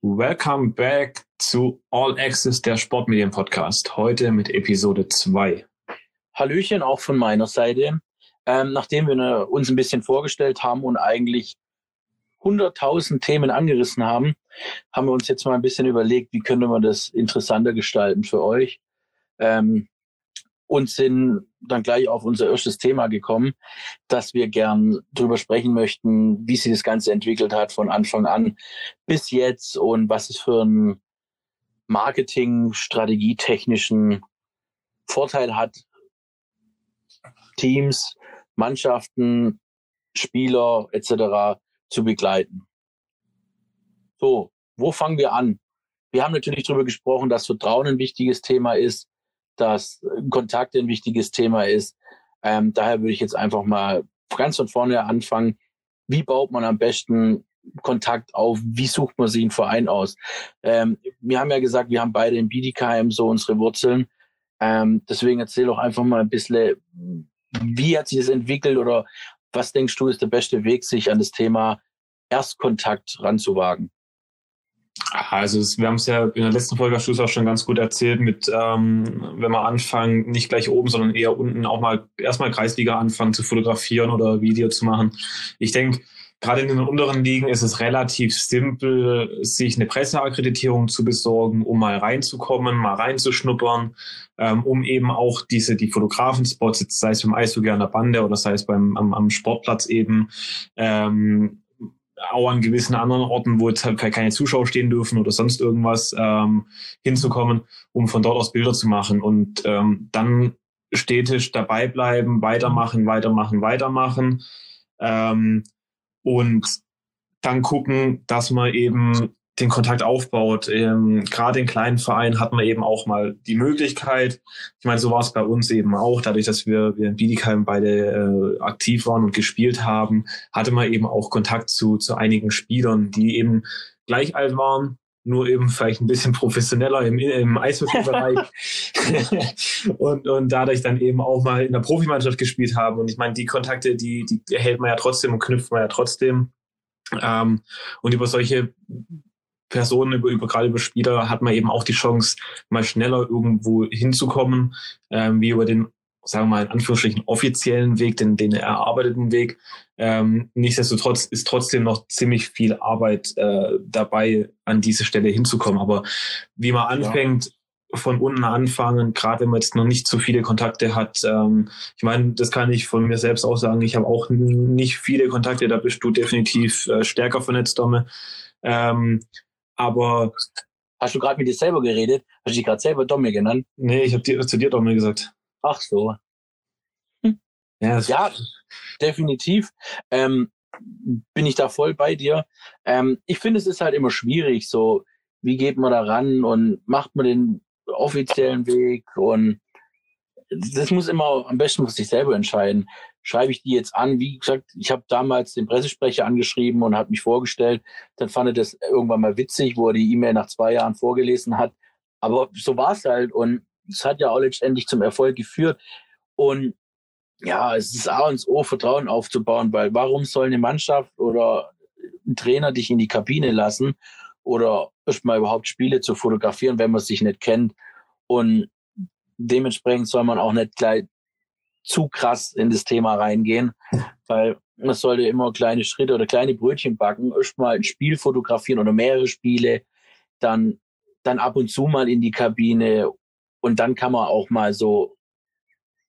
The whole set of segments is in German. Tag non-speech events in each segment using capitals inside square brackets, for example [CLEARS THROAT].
Welcome back zu All Access, der Sportmedien Podcast. Heute mit Episode 2. Hallöchen auch von meiner Seite. Ähm, nachdem wir uns ein bisschen vorgestellt haben und eigentlich 100.000 Themen angerissen haben, haben wir uns jetzt mal ein bisschen überlegt, wie könnte man das interessanter gestalten für euch. Ähm, und sind dann gleich auf unser erstes Thema gekommen, dass wir gern drüber sprechen möchten, wie sich das Ganze entwickelt hat von Anfang an bis jetzt und was es für einen Marketing, strategietechnischen Vorteil hat, Teams, Mannschaften, Spieler etc. zu begleiten. So, wo fangen wir an? Wir haben natürlich darüber gesprochen, dass Vertrauen ein wichtiges Thema ist, dass Kontakt ein wichtiges Thema ist. Ähm, daher würde ich jetzt einfach mal ganz von vorne anfangen. Wie baut man am besten Kontakt auf? Wie sucht man sich einen Verein aus? Ähm, wir haben ja gesagt, wir haben beide im BDKM so unsere Wurzeln. Ähm, deswegen erzähl doch einfach mal ein bisschen, wie hat sich das entwickelt oder was denkst du ist der beste Weg, sich an das Thema Erstkontakt ranzuwagen? Also wir haben es ja in der letzten Folge hast auch schon ganz gut erzählt mit, ähm, wenn wir anfangen, nicht gleich oben, sondern eher unten auch mal erstmal Kreisliga anfangen zu fotografieren oder Video zu machen. Ich denke, gerade in den unteren Ligen ist es relativ simpel, sich eine Presseakkreditierung zu besorgen, um mal reinzukommen, mal reinzuschnuppern, ähm, um eben auch diese die Fotografenspots, sei es beim Eishockey an der Bande oder sei es beim am, am Sportplatz eben ähm, auch an gewissen anderen Orten, wo jetzt halt keine Zuschauer stehen dürfen oder sonst irgendwas, ähm, hinzukommen, um von dort aus Bilder zu machen. Und ähm, dann stetig dabei bleiben, weitermachen, weitermachen, weitermachen. Ähm, und dann gucken, dass man eben den Kontakt aufbaut. Ähm, Gerade in kleinen Vereinen hat man eben auch mal die Möglichkeit. Ich meine, so war es bei uns eben auch, dadurch, dass wir, wir in Bietigheim beide äh, aktiv waren und gespielt haben, hatte man eben auch Kontakt zu, zu einigen Spielern, die eben gleich alt waren, nur eben vielleicht ein bisschen professioneller im, im Eishockey-Bereich [LAUGHS] [LAUGHS] und, und dadurch dann eben auch mal in der Profimannschaft gespielt haben. Und ich meine, die Kontakte, die, die erhält man ja trotzdem und knüpft man ja trotzdem. Ähm, und über solche Personen, über, über gerade über Spieler hat man eben auch die Chance, mal schneller irgendwo hinzukommen, ähm, wie über den, sagen wir mal, in Anführungsstrichen offiziellen Weg, den, den erarbeiteten Weg. Ähm, nichtsdestotrotz ist trotzdem noch ziemlich viel Arbeit äh, dabei, an diese Stelle hinzukommen. Aber wie man anfängt, ja von unten anfangen, gerade wenn man jetzt noch nicht so viele Kontakte hat. Ähm, ich meine, das kann ich von mir selbst auch sagen. Ich habe auch nicht viele Kontakte, da bist du definitiv äh, stärker vernetzt, Domme. Ähm, aber Hast du gerade mit dir selber geredet? Hast du dich gerade selber Domme genannt? Nee, ich habe dir, zu dir Domme gesagt. Ach so. Hm. Ja, ja, definitiv. Ähm, bin ich da voll bei dir. Ähm, ich finde, es ist halt immer schwierig, so, wie geht man da ran und macht man den offiziellen Weg und das muss immer am besten für sich selber entscheiden schreibe ich die jetzt an. Wie gesagt, ich habe damals den Pressesprecher angeschrieben und hat mich vorgestellt. Dann fand er das irgendwann mal witzig, wo er die E-Mail nach zwei Jahren vorgelesen hat. Aber so war es halt und es hat ja auch letztendlich zum Erfolg geführt. Und ja, es ist A und O, Vertrauen aufzubauen, weil warum soll eine Mannschaft oder ein Trainer dich in die Kabine lassen oder erstmal überhaupt Spiele zu fotografieren, wenn man sich nicht kennt? Und dementsprechend soll man auch nicht gleich zu krass in das Thema reingehen, [LAUGHS] weil man sollte immer kleine Schritte oder kleine Brötchen backen, erstmal ein Spiel fotografieren oder mehrere Spiele, dann, dann ab und zu mal in die Kabine und dann kann man auch mal so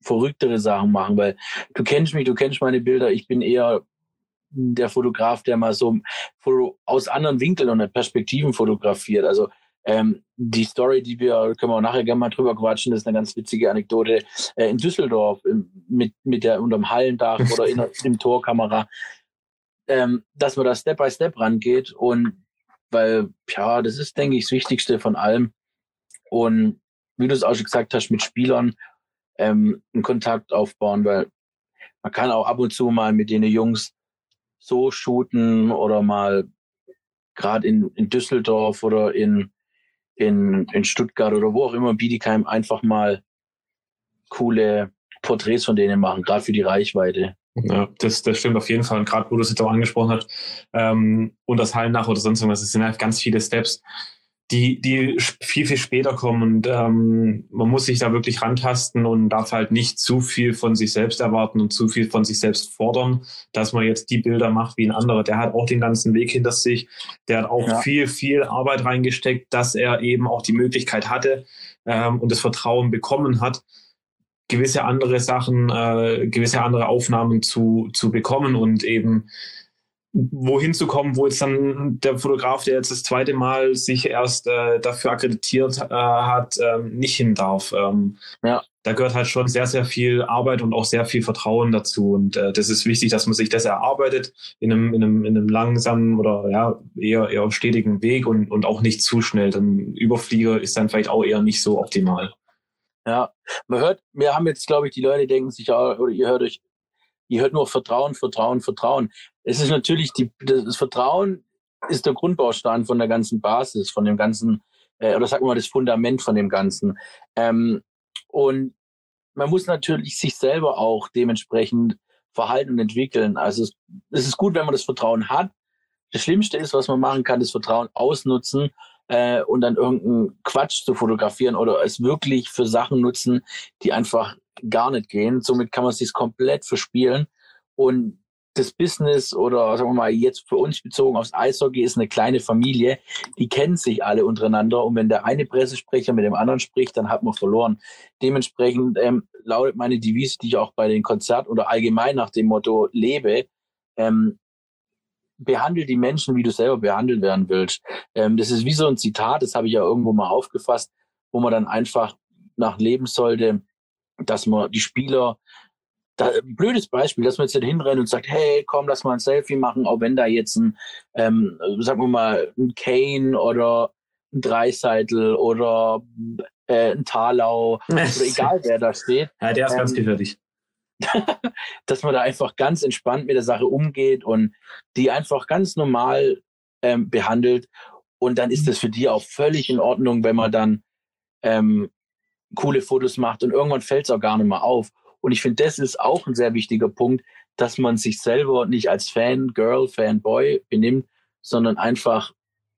verrücktere Sachen machen, weil du kennst mich, du kennst meine Bilder, ich bin eher der Fotograf, der mal so aus anderen Winkeln und Perspektiven fotografiert. Also ähm, die Story, die wir, können wir nachher gerne mal drüber quatschen, das ist eine ganz witzige Anekdote. Äh, in Düsseldorf mit, mit der unterm Hallendach oder in, [LAUGHS] in Torkamera, ähm, dass man da Step by Step rangeht und weil, ja, das ist, denke ich, das Wichtigste von allem. Und wie du es auch schon gesagt hast, mit Spielern ähm, einen Kontakt aufbauen, weil man kann auch ab und zu mal mit den Jungs so shooten oder mal gerade in, in Düsseldorf oder in in, in Stuttgart oder wo auch immer, Bietigheim, einfach mal coole Porträts von denen machen, gerade für die Reichweite. Ja, das, das stimmt auf jeden Fall. Und gerade wo du es jetzt auch angesprochen hast, ähm, und das Hallen nach oder sonst irgendwas, es sind halt ganz viele Steps, die, die viel, viel später kommen. Und ähm, man muss sich da wirklich rantasten und darf halt nicht zu viel von sich selbst erwarten und zu viel von sich selbst fordern, dass man jetzt die Bilder macht wie ein anderer. Der hat auch den ganzen Weg hinter sich. Der hat auch ja. viel, viel Arbeit reingesteckt, dass er eben auch die Möglichkeit hatte ähm, und das Vertrauen bekommen hat, gewisse andere Sachen, äh, gewisse andere Aufnahmen zu, zu bekommen und eben wohin zu kommen, wo jetzt dann der Fotograf, der jetzt das zweite Mal sich erst äh, dafür akkreditiert äh, hat, ähm, nicht hin darf. Ähm, ja. Da gehört halt schon sehr, sehr viel Arbeit und auch sehr viel Vertrauen dazu. Und äh, das ist wichtig, dass man sich das erarbeitet in einem, in einem, in einem langsamen oder ja, eher, eher stetigen Weg und, und auch nicht zu schnell. Dann Überflieger ist dann vielleicht auch eher nicht so optimal. Ja, man hört, wir haben jetzt, glaube ich, die Leute denken sich, oder ihr hört euch, ihr hört nur Vertrauen, Vertrauen, Vertrauen. Es ist natürlich, die, das Vertrauen ist der Grundbaustein von der ganzen Basis, von dem ganzen, äh, oder sagen wir mal, das Fundament von dem Ganzen. Ähm, und man muss natürlich sich selber auch dementsprechend verhalten und entwickeln. Also es, es ist gut, wenn man das Vertrauen hat. Das Schlimmste ist, was man machen kann, das Vertrauen ausnutzen äh, und dann irgendeinen Quatsch zu fotografieren oder es wirklich für Sachen nutzen, die einfach gar nicht gehen. Somit kann man sich komplett verspielen. Und das Business oder sagen wir mal jetzt für uns bezogen aufs Eishockey ist eine kleine Familie, die kennen sich alle untereinander und wenn der eine Pressesprecher mit dem anderen spricht, dann hat man verloren. Dementsprechend ähm, lautet meine Devise, die ich auch bei den Konzerten oder allgemein nach dem Motto lebe, ähm, behandle die Menschen, wie du selber behandelt werden willst. Ähm, das ist wie so ein Zitat, das habe ich ja irgendwo mal aufgefasst, wo man dann einfach nach leben sollte, dass man die Spieler da, blödes Beispiel, dass man jetzt hinrennt und sagt, hey, komm, lass mal ein Selfie machen, auch wenn da jetzt ein, ähm, sagen wir mal, ein Kane oder ein Dreiseitel oder äh, ein Talau oder [LAUGHS] egal wer da steht. Ja, der ist ähm, ganz gefährlich. [LAUGHS] dass man da einfach ganz entspannt mit der Sache umgeht und die einfach ganz normal ähm, behandelt. Und dann ist das für die auch völlig in Ordnung, wenn man dann ähm, coole Fotos macht und irgendwann fällt es auch gar nicht mehr auf. Und ich finde, das ist auch ein sehr wichtiger Punkt, dass man sich selber nicht als Fan, Girl, Fanboy benimmt, sondern einfach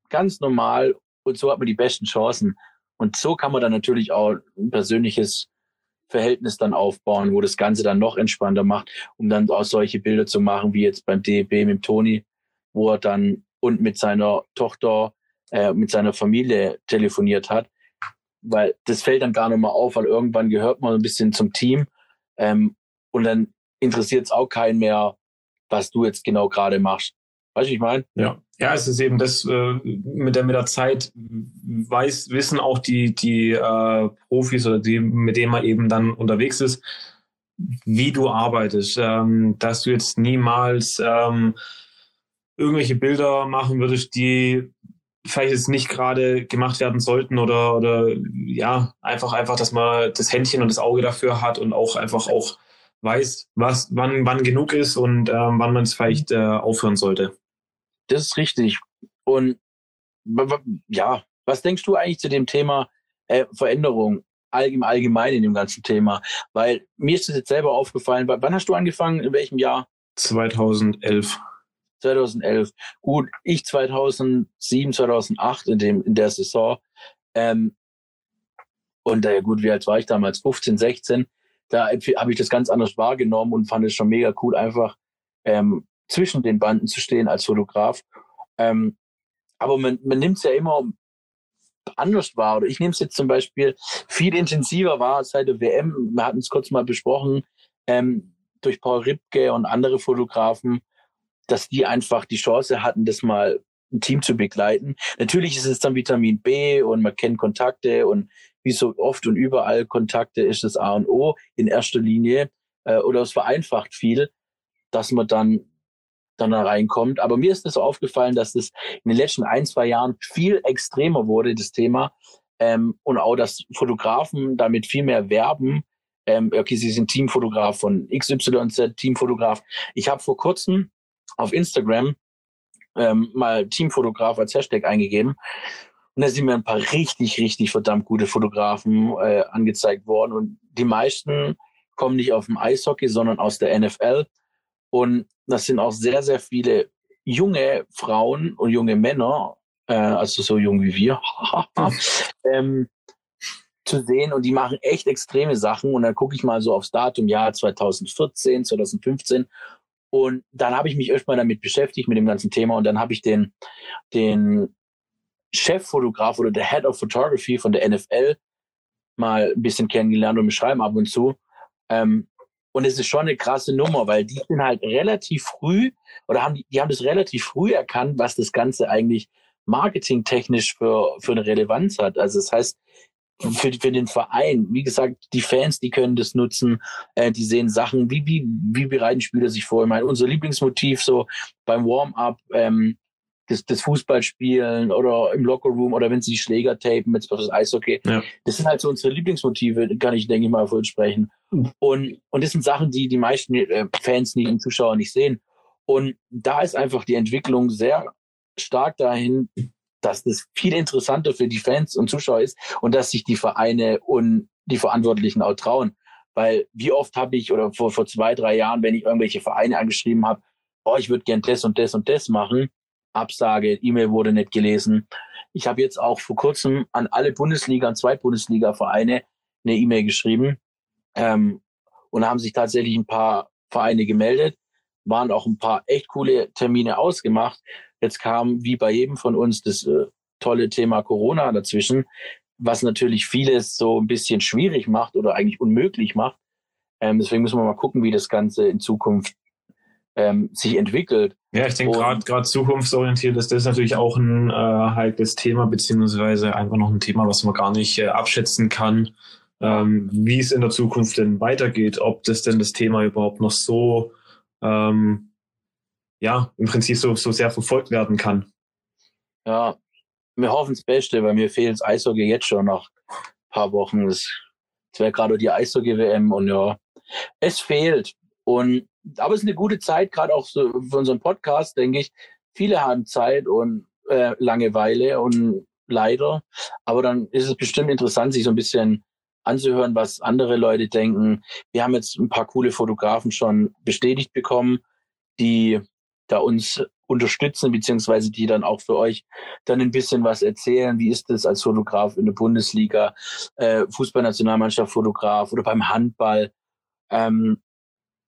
ganz normal und so hat man die besten Chancen. Und so kann man dann natürlich auch ein persönliches Verhältnis dann aufbauen, wo das Ganze dann noch entspannter macht, um dann auch solche Bilder zu machen, wie jetzt beim DEB mit Toni, wo er dann und mit seiner Tochter, äh, mit seiner Familie telefoniert hat. Weil das fällt dann gar nicht mehr auf, weil irgendwann gehört man ein bisschen zum Team ähm, und dann interessiert es auch keinen mehr, was du jetzt genau gerade machst. Weißt du, ich meine? Ja. Ja, es ist eben das äh, mit der mit der Zeit weiß wissen auch die die äh, Profis oder die mit denen man eben dann unterwegs ist, wie du arbeitest, ähm, dass du jetzt niemals ähm, irgendwelche Bilder machen würdest, die vielleicht jetzt nicht gerade gemacht werden sollten oder oder ja einfach einfach, dass man das Händchen und das Auge dafür hat und auch einfach auch weiß, was wann wann genug ist und ähm, wann man es vielleicht äh, aufhören sollte. Das ist richtig. Und ja, was denkst du eigentlich zu dem Thema äh, Veränderung allgemein, allgemein in dem ganzen Thema? Weil mir ist es jetzt selber aufgefallen. Wann hast du angefangen? In welchem Jahr? 2011. 2011. Gut, ich 2007, 2008 in dem in der Saison. Ähm, und äh, gut, wie alt war ich damals? 15, 16. Da habe ich das ganz anders wahrgenommen und fand es schon mega cool, einfach ähm, zwischen den Banden zu stehen als Fotograf. Ähm, aber man, man nimmt es ja immer anders wahr. Oder ich nehme es jetzt zum Beispiel viel intensiver wahr seit der WM. Wir hatten es kurz mal besprochen, ähm, durch Paul Ripke und andere Fotografen, dass die einfach die Chance hatten, das mal ein Team zu begleiten. Natürlich ist es dann Vitamin B und man kennt Kontakte und wie so oft und überall Kontakte ist das A und O in erster Linie. Äh, oder es vereinfacht viel, dass man dann dann da reinkommt. Aber mir ist es so aufgefallen, dass es in den letzten ein, zwei Jahren viel extremer wurde, das Thema. Ähm, und auch, dass Fotografen damit viel mehr werben. Ähm, okay, sie sind Teamfotograf von XYZ, Teamfotograf. Ich habe vor kurzem auf Instagram ähm, mal Teamfotograf als Hashtag eingegeben. Und da sind mir ein paar richtig, richtig verdammt gute Fotografen äh, angezeigt worden. Und die meisten kommen nicht auf dem Eishockey, sondern aus der NFL Und das sind auch sehr, sehr viele junge Frauen und junge Männer, äh, also so jung wie wir, [LAUGHS] ähm, zu sehen und die machen echt extreme Sachen und dann gucke ich mal so aufs Datum Jahr 2014, 2015 und dann habe ich mich erstmal damit beschäftigt mit dem ganzen Thema und dann habe ich den den Cheffotograf oder der Head of Photography von der NFL mal ein bisschen kennengelernt und wir schreiben ab und zu. Ähm, und es ist schon eine krasse Nummer, weil die sind halt relativ früh oder haben die, die haben das relativ früh erkannt, was das Ganze eigentlich marketingtechnisch für, für eine Relevanz hat. Also das heißt, für, für den Verein, wie gesagt, die Fans, die können das nutzen, äh, die sehen Sachen, wie, wie, wie bereiten Spieler sich vor. Ich meine, unser Lieblingsmotiv so beim Warm-up, ähm, das, das Fußballspielen oder im Lockerroom oder wenn sie die Schläger tapen, jetzt das Eishockey. Ja. Das sind halt so unsere Lieblingsmotive, kann ich, denke ich mal, voll sprechen. Und, und das sind Sachen, die die meisten äh, Fans nicht, und Zuschauer nicht sehen. Und da ist einfach die Entwicklung sehr stark dahin, dass das viel interessanter für die Fans und Zuschauer ist und dass sich die Vereine und die Verantwortlichen auch trauen. Weil wie oft habe ich oder vor, vor zwei, drei Jahren, wenn ich irgendwelche Vereine angeschrieben habe, oh, ich würde gern das und das und das machen, Absage, E-Mail wurde nicht gelesen. Ich habe jetzt auch vor kurzem an alle Bundesliga und Zweitbundesliga-Vereine eine E-Mail geschrieben. Ähm, und haben sich tatsächlich ein paar Vereine gemeldet, waren auch ein paar echt coole Termine ausgemacht. Jetzt kam, wie bei jedem von uns, das äh, tolle Thema Corona dazwischen, was natürlich vieles so ein bisschen schwierig macht oder eigentlich unmöglich macht. Ähm, deswegen müssen wir mal gucken, wie das Ganze in Zukunft ähm, sich entwickelt. Ja, ich denke gerade gerade zukunftsorientiert ist das natürlich auch ein äh, heikles Thema, beziehungsweise einfach noch ein Thema, was man gar nicht äh, abschätzen kann, ähm, wie es in der Zukunft denn weitergeht, ob das denn das Thema überhaupt noch so ähm, ja, im Prinzip so, so sehr verfolgt werden kann. Ja, wir hoffen das Beste, weil mir fehlt das Eishockey jetzt schon nach ein paar Wochen. Das, wäre gerade die Eishockey-WM und ja, es fehlt. Und aber es ist eine gute Zeit, gerade auch so für unseren Podcast, denke ich. Viele haben Zeit und äh, Langeweile und leider. Aber dann ist es bestimmt interessant, sich so ein bisschen anzuhören, was andere Leute denken. Wir haben jetzt ein paar coole Fotografen schon bestätigt bekommen, die da uns unterstützen, beziehungsweise die dann auch für euch dann ein bisschen was erzählen. Wie ist es als Fotograf in der Bundesliga, äh, Fußballnationalmannschaft Fotograf oder beim Handball? Ähm,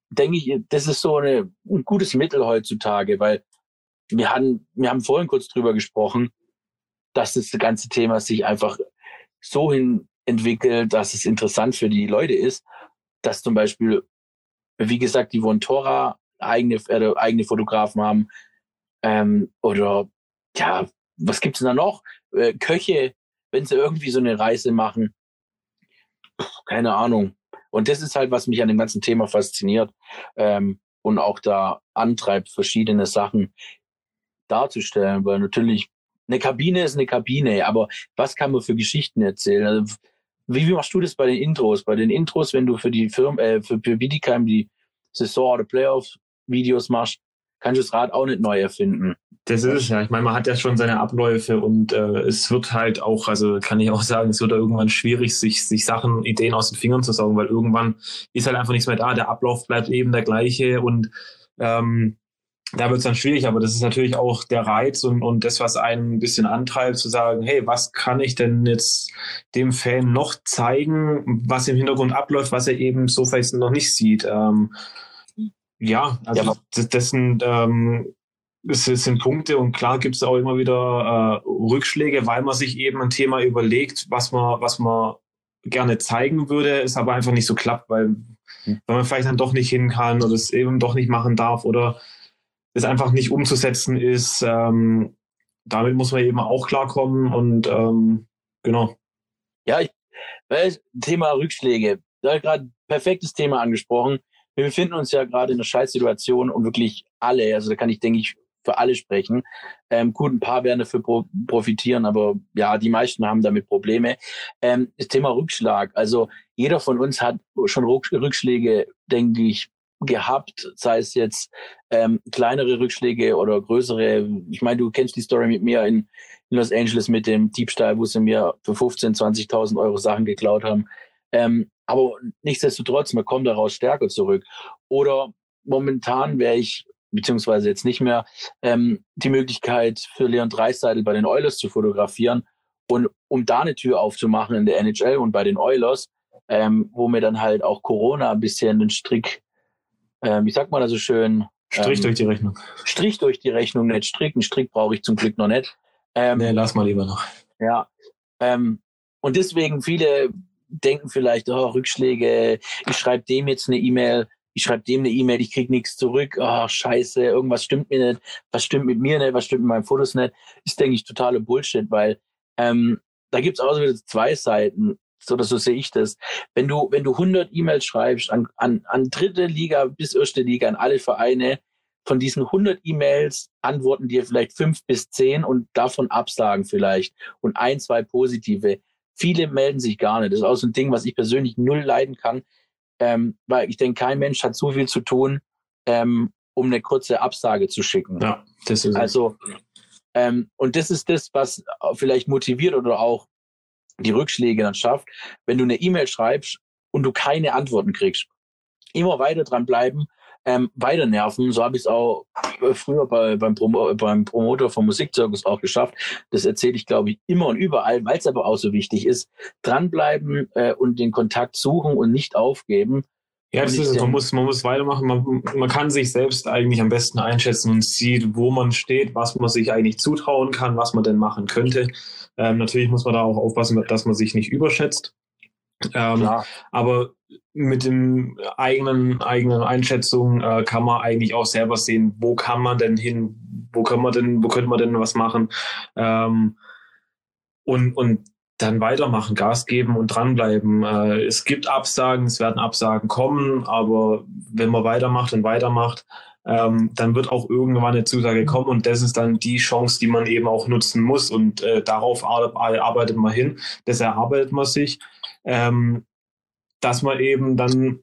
denke ich, das ist so eine, ein gutes Mittel heutzutage, weil wir haben, wir haben vorhin kurz drüber gesprochen, dass das ganze Thema sich einfach so hin entwickelt, dass es interessant für die Leute ist, dass zum Beispiel, wie gesagt, die Vontora eigene, äh, eigene Fotografen haben, ähm, oder ja, was gibt's denn da noch? Äh, Köche, wenn sie irgendwie so eine Reise machen, keine Ahnung. Und das ist halt, was mich an dem ganzen Thema fasziniert ähm, und auch da antreibt, verschiedene Sachen darzustellen, weil natürlich eine Kabine ist eine Kabine, aber was kann man für Geschichten erzählen? Also, wie, wie machst du das bei den Intros? Bei den Intros, wenn du für die Firma, äh, für, für Bidicam die Saison oder Playoff-Videos machst, kannst du das Rad auch nicht neu erfinden. Das ist es ja. Ich meine, man hat ja schon seine Abläufe und äh, es wird halt auch, also kann ich auch sagen, es wird da irgendwann schwierig, sich, sich Sachen, Ideen aus den Fingern zu saugen, weil irgendwann ist halt einfach nichts mehr da. Der Ablauf bleibt eben der gleiche und ähm, da wird es dann schwierig, aber das ist natürlich auch der Reiz und, und das, was einen ein bisschen antreibt, zu sagen, hey, was kann ich denn jetzt dem Fan noch zeigen, was im Hintergrund abläuft, was er eben so vielleicht noch nicht sieht. Ähm, ja, also ja. Das, das sind ähm, es sind Punkte und klar gibt es auch immer wieder äh, Rückschläge, weil man sich eben ein Thema überlegt, was man, was man gerne zeigen würde, es aber einfach nicht so klappt, weil, hm. weil man vielleicht dann doch nicht hin kann oder es eben doch nicht machen darf oder es einfach nicht umzusetzen ist. Ähm, damit muss man eben auch klarkommen und ähm, genau. Ja, ich, Thema Rückschläge. Da gerade perfektes Thema angesprochen. Wir befinden uns ja gerade in einer Scheißsituation und wirklich alle, also da kann ich, denke ich, für alle sprechen. Ähm, gut, ein paar werden dafür pro profitieren, aber ja, die meisten haben damit Probleme. Ähm, das Thema Rückschlag. Also jeder von uns hat schon Rückschläge, denke ich, gehabt, sei es jetzt ähm, kleinere Rückschläge oder größere. Ich meine, du kennst die Story mit mir in, in Los Angeles mit dem Diebstahl, wo sie mir für 15, 20.000 Euro Sachen geklaut haben. Ähm, aber nichtsdestotrotz, man kommt daraus stärker zurück. Oder momentan wäre ich, beziehungsweise jetzt nicht mehr, ähm, die Möglichkeit für Leon Dreiseitel bei den Oilers zu fotografieren und um da eine Tür aufzumachen in der NHL und bei den Oilers, ähm, wo mir dann halt auch Corona ein bisschen den Strick, äh, wie sagt man da so schön? Strich ähm, durch die Rechnung. Strich durch die Rechnung, nicht Strick. Einen Strick brauche ich zum Glück noch nicht. Ähm, nee, lass mal lieber noch. Ja. Ähm, und deswegen viele denken vielleicht, oh, Rückschläge, ich schreibe dem jetzt eine E-Mail, ich schreibe dem eine E-Mail, ich krieg nichts zurück, oh, scheiße, irgendwas stimmt mir nicht, was stimmt mit mir nicht, was stimmt mit meinen Fotos nicht, ist, denke ich, totale Bullshit, weil ähm, da gibt's auch wieder zwei Seiten, so oder so sehe ich das. Wenn du, wenn du 100 E-Mails schreibst an, an, an dritte Liga bis erste Liga, an alle Vereine, von diesen 100 E-Mails antworten dir vielleicht fünf bis zehn und davon Absagen vielleicht und ein, zwei positive. Viele melden sich gar nicht. Das ist auch so ein Ding, was ich persönlich null leiden kann, ähm, weil ich denke, kein Mensch hat so viel zu tun, ähm, um eine kurze Absage zu schicken. Ja, das ist also ähm, und das ist das, was vielleicht motiviert oder auch die Rückschläge dann schafft, wenn du eine E-Mail schreibst und du keine Antworten kriegst. Immer weiter dran bleiben, ähm, weiter nerven. So habe ich es auch äh, früher bei, beim, Promo, beim Promoter vom Musikzirkus auch geschafft. Das erzähle ich, glaube ich, immer und überall, weil es aber auch so wichtig ist. Dranbleiben äh, und den Kontakt suchen und nicht aufgeben. Ja, das ist, man muss, man muss weitermachen. Man, man kann sich selbst eigentlich am besten einschätzen und sieht, wo man steht, was man sich eigentlich zutrauen kann, was man denn machen könnte. Ähm, natürlich muss man da auch aufpassen, dass man sich nicht überschätzt. Ähm, aber mit dem eigenen eigenen Einschätzung äh, kann man eigentlich auch selber sehen, wo kann man denn hin, wo können wir denn, wo könnte man denn was machen ähm, und und dann weitermachen, Gas geben und dranbleiben. Äh, es gibt Absagen, es werden Absagen kommen, aber wenn man weitermacht und weitermacht, ähm, dann wird auch irgendwann eine Zusage kommen und das ist dann die Chance, die man eben auch nutzen muss und äh, darauf arbeitet man hin, das erarbeitet man sich ähm, dass man eben dann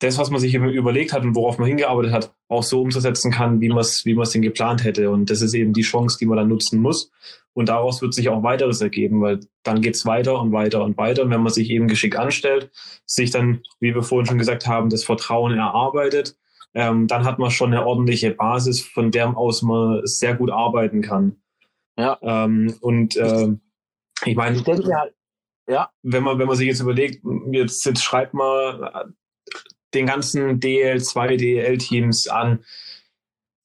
das, was man sich überlegt hat und worauf man hingearbeitet hat, auch so umzusetzen kann, wie man es wie man es denn geplant hätte. Und das ist eben die Chance, die man dann nutzen muss. Und daraus wird sich auch weiteres ergeben, weil dann geht's weiter und weiter und weiter. Und wenn man sich eben geschickt anstellt, sich dann, wie wir vorhin schon gesagt haben, das Vertrauen erarbeitet, ähm, dann hat man schon eine ordentliche Basis, von der aus man sehr gut arbeiten kann. Ja. Ähm, und äh, ich meine, ich denke ja, ja. Wenn man, wenn man sich jetzt überlegt, jetzt, jetzt schreibt man den ganzen DL2, DL-Teams an,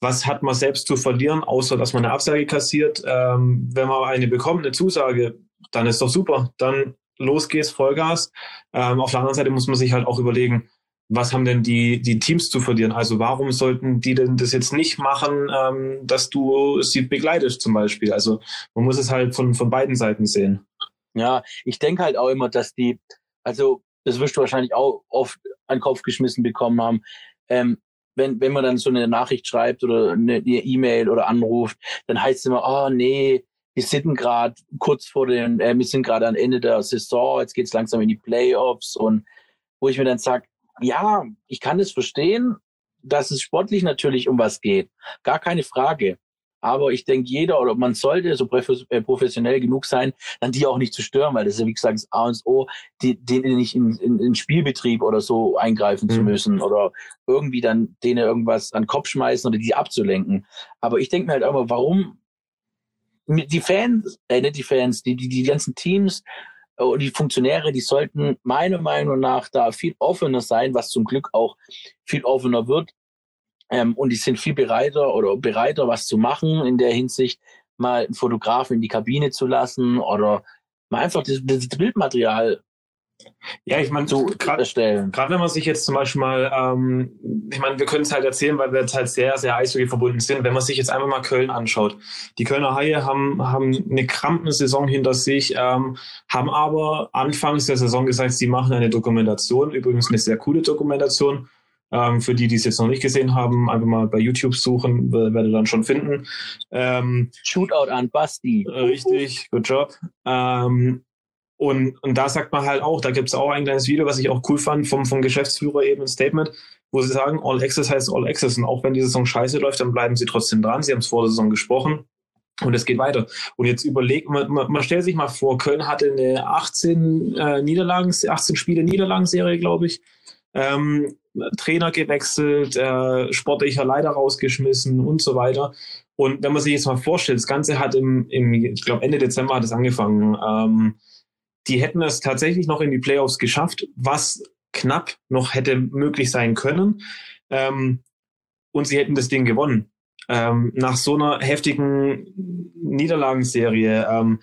was hat man selbst zu verlieren, außer dass man eine Absage kassiert. Ähm, wenn man eine bekommt, eine Zusage, dann ist doch super. Dann los geht's, Vollgas. Ähm, auf der anderen Seite muss man sich halt auch überlegen, was haben denn die, die Teams zu verlieren? Also warum sollten die denn das jetzt nicht machen, ähm, dass du sie begleitest zum Beispiel? Also man muss es halt von, von beiden Seiten sehen. Ja, ich denke halt auch immer, dass die, also das wirst du wahrscheinlich auch oft an den Kopf geschmissen bekommen haben. Ähm, wenn, wenn man dann so eine Nachricht schreibt oder eine E-Mail oder anruft, dann heißt es immer, oh nee, wir sind gerade kurz vor den, äh, wir sind gerade am Ende der Saison, jetzt geht's langsam in die Playoffs und wo ich mir dann sage, ja, ich kann es verstehen, dass es sportlich natürlich um was geht. Gar keine Frage. Aber ich denke, jeder oder man sollte so äh, professionell genug sein, dann die auch nicht zu stören, weil das ist ja, wie gesagt, das A und O, die, denen nicht in, in, in Spielbetrieb oder so eingreifen mhm. zu müssen oder irgendwie dann denen irgendwas an den Kopf schmeißen oder die abzulenken. Aber ich denke mir halt immer, warum die Fans, äh, nicht die Fans, die, die, die ganzen Teams äh, und die Funktionäre, die sollten meiner Meinung nach da viel offener sein, was zum Glück auch viel offener wird, ähm, und die sind viel bereiter oder bereiter, was zu machen in der Hinsicht, mal einen Fotografen in die Kabine zu lassen oder mal einfach das, das Bildmaterial ja, ich meine, so gerade wenn man sich jetzt zum Beispiel mal, ähm, ich meine, wir können es halt erzählen, weil wir jetzt halt sehr, sehr Eishockey verbunden sind. Wenn man sich jetzt einfach mal Köln anschaut, die Kölner Haie haben haben eine Krampensaison hinter sich, ähm, haben aber anfangs der Saison gesagt, sie machen eine Dokumentation, übrigens eine sehr coole Dokumentation ähm, für die, die es jetzt noch nicht gesehen haben, einfach mal bei YouTube suchen, werde dann schon finden. Ähm, Shootout an Basti. Richtig, good job. Ähm, und, und da sagt man halt auch, da gibt es auch ein kleines Video, was ich auch cool fand, vom, vom Geschäftsführer eben ein Statement, wo sie sagen, All Access heißt All Access. Und auch wenn die Saison scheiße läuft, dann bleiben sie trotzdem dran. Sie haben es vor der Saison gesprochen. Und es geht weiter. Und jetzt überlegt man, man, man stellt sich mal vor, Köln hatte eine 18 äh, Niederlagen, 18 Spiele Niederlagenserie, glaube ich. Ähm, Trainer gewechselt, äh, sportlicher Leiter rausgeschmissen und so weiter. Und wenn man sich jetzt mal vorstellt, das Ganze hat im, im ich glaube Ende Dezember hat es angefangen. Ähm, die hätten es tatsächlich noch in die Playoffs geschafft, was knapp noch hätte möglich sein können. Ähm, und sie hätten das Ding gewonnen. Ähm, nach so einer heftigen Niederlagenserie. Ähm,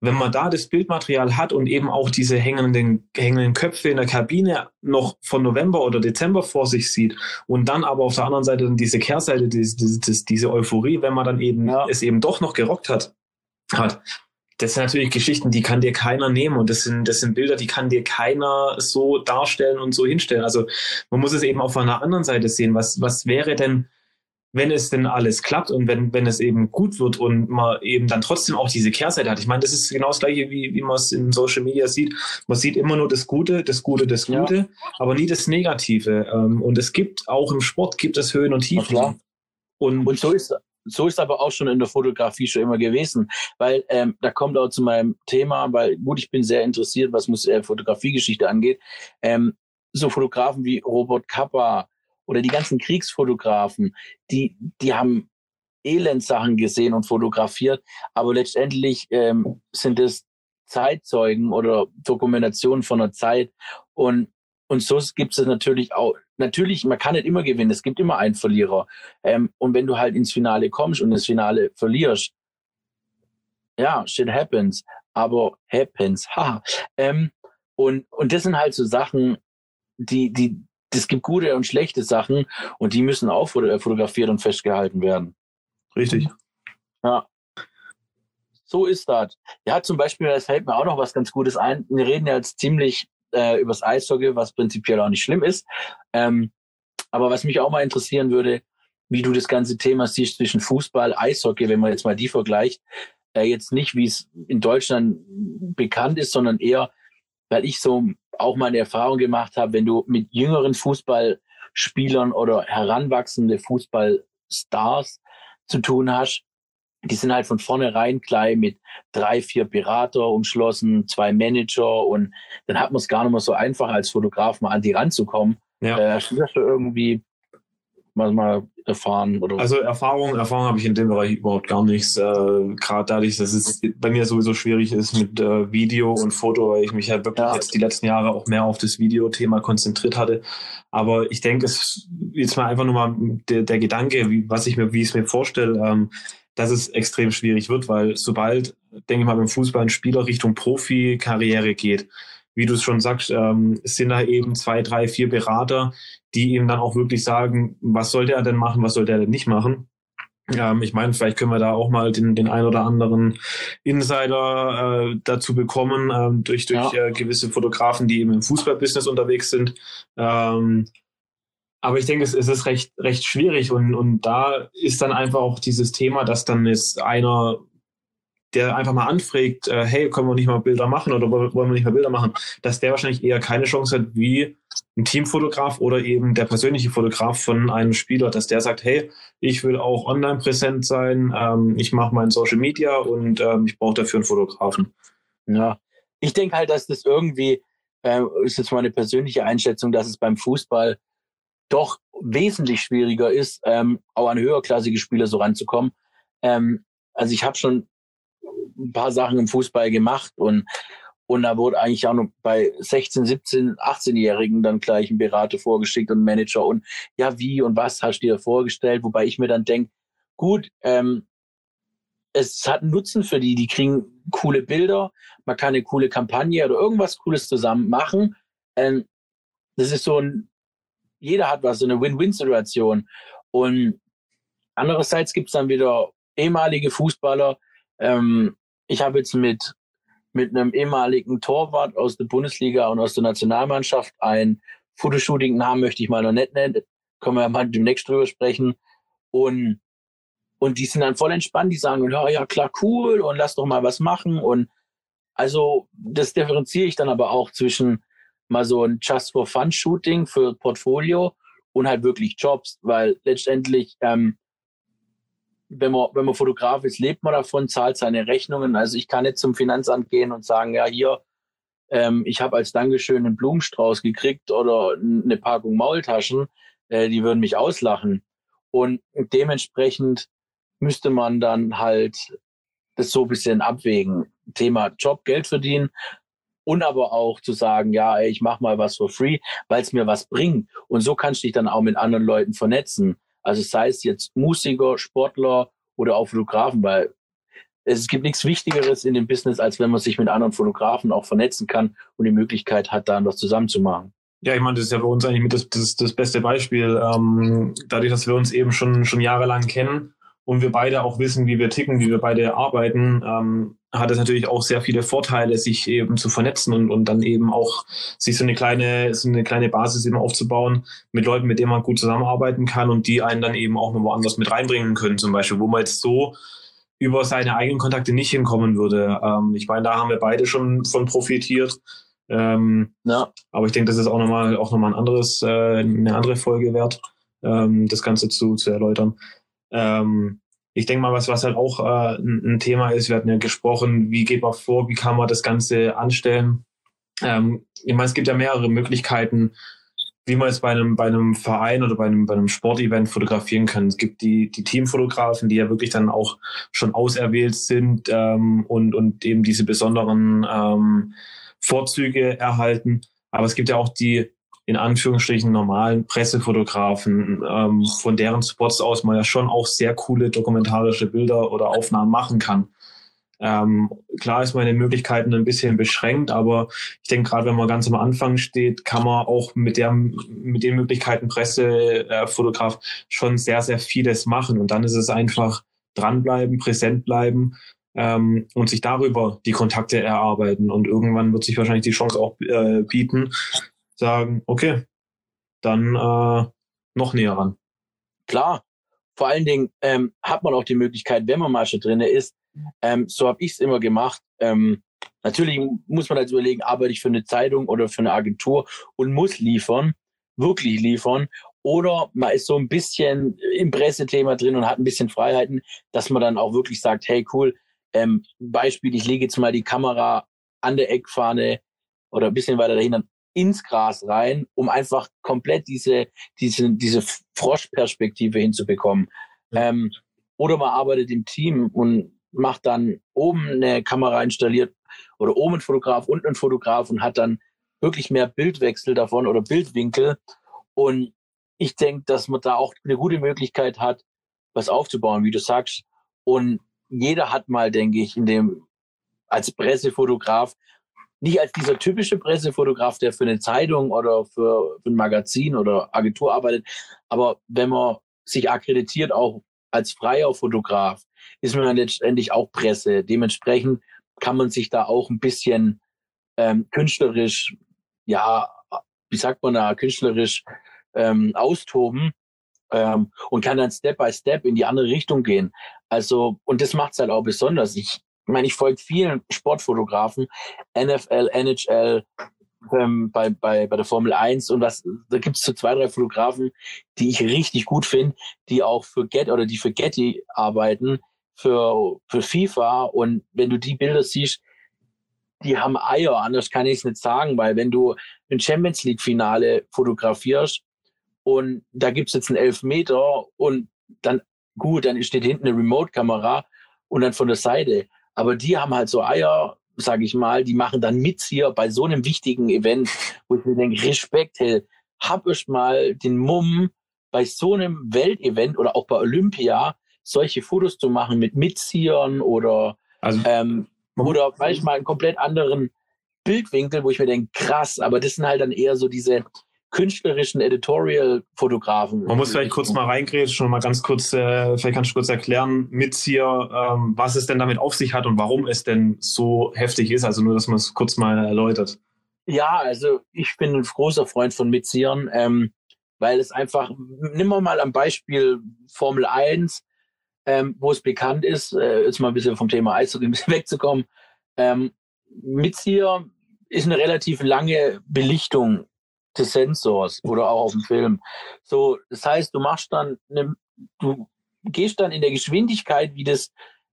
wenn man da das Bildmaterial hat und eben auch diese hängenden, hängenden Köpfe in der Kabine noch von November oder Dezember vor sich sieht und dann aber auf der anderen Seite dann diese Kehrseite, diese, diese, diese Euphorie, wenn man dann eben ja. es eben doch noch gerockt hat, hat. Das sind natürlich Geschichten, die kann dir keiner nehmen und das sind, das sind Bilder, die kann dir keiner so darstellen und so hinstellen. Also man muss es eben auf einer anderen Seite sehen. Was, was wäre denn, wenn es denn alles klappt und wenn, wenn es eben gut wird und man eben dann trotzdem auch diese Kehrseite hat. Ich meine, das ist genau das gleiche, wie, wie man es in Social Media sieht. Man sieht immer nur das Gute, das Gute, das Gute, ja. aber nie das Negative. Ähm, und es gibt auch im Sport gibt es Höhen und Tiefen. Und, und so ist so ist aber auch schon in der Fotografie schon immer gewesen, weil ähm, da kommt auch zu meinem Thema, weil gut, ich bin sehr interessiert, was muss äh, Fotografiegeschichte angeht. Ähm, so Fotografen wie Robert Kappa, oder die ganzen Kriegsfotografen, die, die haben Elendsachen gesehen und fotografiert, aber letztendlich ähm, sind es Zeitzeugen oder Dokumentationen von der Zeit und und so gibt es natürlich auch. Natürlich, man kann nicht immer gewinnen. Es gibt immer einen Verlierer. Ähm, und wenn du halt ins Finale kommst und das Finale verlierst, ja, shit happens. Aber happens, [LAUGHS] ha. Ähm, und, und das sind halt so Sachen, die, die, es gibt gute und schlechte Sachen und die müssen auch fotografiert und festgehalten werden. Richtig. Ja. So ist das. Ja, zum Beispiel, das fällt mir auch noch was ganz Gutes ein. Wir reden ja jetzt ziemlich äh, übers Eishockey, was prinzipiell auch nicht schlimm ist. Ähm, aber was mich auch mal interessieren würde, wie du das ganze Thema siehst zwischen Fußball, Eishockey, wenn man jetzt mal die vergleicht. Äh, jetzt nicht, wie es in Deutschland bekannt ist, sondern eher, weil ich so auch mal eine Erfahrung gemacht habe, wenn du mit jüngeren Fußballspielern oder heranwachsende Fußballstars zu tun hast, die sind halt von vornherein gleich mit drei, vier Berater umschlossen, zwei Manager und dann hat man es gar nicht mehr so einfach als Fotograf mal an die ranzukommen. Ja. Äh, irgendwie mal, mal erfahren? Oder? Also Erfahrung, Erfahrung habe ich in dem Bereich überhaupt gar nichts. Äh, Gerade dadurch, dass es bei mir sowieso schwierig ist mit äh, Video und Foto, weil ich mich halt wirklich ja. jetzt die letzten Jahre auch mehr auf das Videothema konzentriert hatte. Aber ich denke, es jetzt mal einfach nur mal der, der Gedanke, wie, was ich mir, wie ich es mir vorstelle, ähm, dass es extrem schwierig wird, weil sobald, denke ich mal, beim Fußball ein Spieler Richtung Profikarriere geht, wie du es schon sagst, ähm, sind da eben zwei, drei, vier Berater, die ihm dann auch wirklich sagen, was sollte er denn machen, was sollte er denn nicht machen. Ähm, ich meine, vielleicht können wir da auch mal den, den ein oder anderen Insider äh, dazu bekommen, ähm, durch, durch ja. äh, gewisse Fotografen, die eben im Fußballbusiness unterwegs sind. Ähm, aber ich denke, es, es ist recht, recht schwierig und, und da ist dann einfach auch dieses Thema, dass dann ist einer der einfach mal anfragt, äh, hey, können wir nicht mal Bilder machen oder wollen wir nicht mal Bilder machen, dass der wahrscheinlich eher keine Chance hat wie ein Teamfotograf oder eben der persönliche Fotograf von einem Spieler, dass der sagt, hey, ich will auch online präsent sein, ähm, ich mache mein Social Media und ähm, ich brauche dafür einen Fotografen. Ja, ich denke halt, dass das irgendwie, äh, ist jetzt meine persönliche Einschätzung, dass es beim Fußball doch wesentlich schwieriger ist, ähm, auch an höherklassige Spieler so ranzukommen. Ähm, also ich habe schon ein paar Sachen im Fußball gemacht und und da wurde eigentlich auch noch bei 16, 17, 18-Jährigen dann gleich ein Berater vorgeschickt und Manager und ja, wie und was hast du dir vorgestellt? Wobei ich mir dann denke, gut, ähm, es hat einen Nutzen für die, die kriegen coole Bilder, man kann eine coole Kampagne oder irgendwas Cooles zusammen machen. Ähm, das ist so ein, jeder hat was, so eine Win-Win-Situation. Und andererseits gibt es dann wieder ehemalige Fußballer, ähm, ich habe jetzt mit, mit einem ehemaligen Torwart aus der Bundesliga und aus der Nationalmannschaft ein Fotoshooting, Namen möchte ich mal noch nicht nennen, können wir mal demnächst drüber sprechen. Und, und die sind dann voll entspannt, die sagen, ja, ja, klar, cool und lass doch mal was machen. Und also das differenziere ich dann aber auch zwischen mal so ein Just for Fun Shooting für Portfolio und halt wirklich Jobs, weil letztendlich ähm, wenn man, wenn man Fotograf ist, lebt man davon, zahlt seine Rechnungen. Also ich kann nicht zum Finanzamt gehen und sagen, ja, hier, ähm, ich habe als Dankeschön einen Blumenstrauß gekriegt oder eine Packung Maultaschen, äh, die würden mich auslachen. Und dementsprechend müsste man dann halt das so ein bisschen abwägen. Thema Job, Geld verdienen und aber auch zu sagen, ja, ich mache mal was for free, weil es mir was bringt. Und so kannst du dich dann auch mit anderen Leuten vernetzen. Also sei es jetzt Musiker, Sportler oder auch Fotografen, weil es gibt nichts Wichtigeres in dem Business, als wenn man sich mit anderen Fotografen auch vernetzen kann und die Möglichkeit hat, da was zusammenzumachen. Ja, ich meine, das ist ja bei uns eigentlich mit das, das, das beste Beispiel. Ähm, dadurch, dass wir uns eben schon, schon jahrelang kennen und wir beide auch wissen, wie wir ticken, wie wir beide arbeiten, ähm, hat es natürlich auch sehr viele Vorteile, sich eben zu vernetzen und, und dann eben auch sich so eine kleine, so eine kleine Basis eben aufzubauen mit Leuten, mit denen man gut zusammenarbeiten kann und die einen dann eben auch noch woanders mit reinbringen können, zum Beispiel, wo man jetzt so über seine eigenen Kontakte nicht hinkommen würde. Ähm, ich meine, da haben wir beide schon von profitiert. Ähm, ja. Aber ich denke, das ist auch nochmal auch nochmal ein anderes, äh, eine andere Folge wert, ähm, das Ganze zu, zu erläutern. Ähm, ich denke mal, was, was halt auch äh, ein, ein, Thema ist, wir hatten ja gesprochen, wie geht man vor, wie kann man das Ganze anstellen. Ähm, ich meine, es gibt ja mehrere Möglichkeiten, wie man es bei einem, bei einem Verein oder bei einem, bei einem Sportevent fotografieren kann. Es gibt die, die Teamfotografen, die ja wirklich dann auch schon auserwählt sind ähm, und, und eben diese besonderen ähm, Vorzüge erhalten. Aber es gibt ja auch die in Anführungsstrichen normalen Pressefotografen, ähm, von deren Spots aus man ja schon auch sehr coole dokumentarische Bilder oder Aufnahmen machen kann. Ähm, klar ist meine Möglichkeiten ein bisschen beschränkt, aber ich denke, gerade wenn man ganz am Anfang steht, kann man auch mit, der, mit den Möglichkeiten Pressefotograf äh, schon sehr, sehr vieles machen. Und dann ist es einfach dranbleiben, präsent bleiben ähm, und sich darüber die Kontakte erarbeiten. Und irgendwann wird sich wahrscheinlich die Chance auch äh, bieten, sagen, okay, dann äh, noch näher ran. Klar, vor allen Dingen ähm, hat man auch die Möglichkeit, wenn man mal schon drin ist, ähm, so habe ich es immer gemacht. Ähm, natürlich muss man jetzt überlegen, arbeite ich für eine Zeitung oder für eine Agentur und muss liefern, wirklich liefern. Oder man ist so ein bisschen im Pressethema drin und hat ein bisschen Freiheiten, dass man dann auch wirklich sagt, hey cool, ähm, Beispiel, ich lege jetzt mal die Kamera an der Eckfahne oder ein bisschen weiter dahinter ins Gras rein, um einfach komplett diese, diese, diese Froschperspektive hinzubekommen. Ähm, oder man arbeitet im Team und macht dann oben eine Kamera installiert oder oben ein Fotograf, unten ein Fotograf und hat dann wirklich mehr Bildwechsel davon oder Bildwinkel. Und ich denke, dass man da auch eine gute Möglichkeit hat, was aufzubauen, wie du sagst. Und jeder hat mal, denke ich, in dem als Pressefotograf nicht als dieser typische Pressefotograf, der für eine Zeitung oder für, für ein Magazin oder Agentur arbeitet, aber wenn man sich akkreditiert auch als freier Fotograf, ist man letztendlich auch Presse. Dementsprechend kann man sich da auch ein bisschen ähm, künstlerisch, ja, wie sagt man da, künstlerisch ähm, austoben ähm, und kann dann Step by Step in die andere Richtung gehen. Also, und das macht es halt auch besonders. Ich ich meine, ich folge vielen Sportfotografen, NFL, NHL, ähm, bei, bei, bei der Formel 1 und was, da gibt es so zwei, drei Fotografen, die ich richtig gut finde, die auch für Get oder die für Getty arbeiten, für, für FIFA und wenn du die Bilder siehst, die haben Eier, anders kann ich es nicht sagen, weil wenn du ein Champions League Finale fotografierst und da gibt's jetzt einen Elfmeter und dann, gut, dann steht hinten eine Remote-Kamera und dann von der Seite. Aber die haben halt so Eier, sage ich mal, die machen dann mit hier bei so einem wichtigen Event, wo ich mir denke, Respekt, hey, hab ich mal den Mumm, bei so einem Weltevent oder auch bei Olympia solche Fotos zu machen mit Mitziehern oder also, ähm, oder manchmal einen komplett anderen Bildwinkel, wo ich mir denke, krass, aber das sind halt dann eher so diese künstlerischen Editorial-Fotografen. Man muss vielleicht kurz mal reingrätschen schon mal ganz kurz, äh, vielleicht kannst du kurz erklären, Mitzieher, ähm, was es denn damit auf sich hat und warum es denn so heftig ist. Also nur, dass man es kurz mal erläutert. Ja, also ich bin ein großer Freund von Mitziehern, ähm, weil es einfach, nimm mal am Beispiel Formel 1, ähm, wo es bekannt ist, äh, jetzt mal ein bisschen vom Thema Eishockey ein bisschen [LAUGHS] wegzukommen. Ähm, Mitzieher ist eine relativ lange Belichtung des Sensors oder auch auf dem Film. So, das heißt, du machst dann, eine, du gehst dann in der Geschwindigkeit, wie das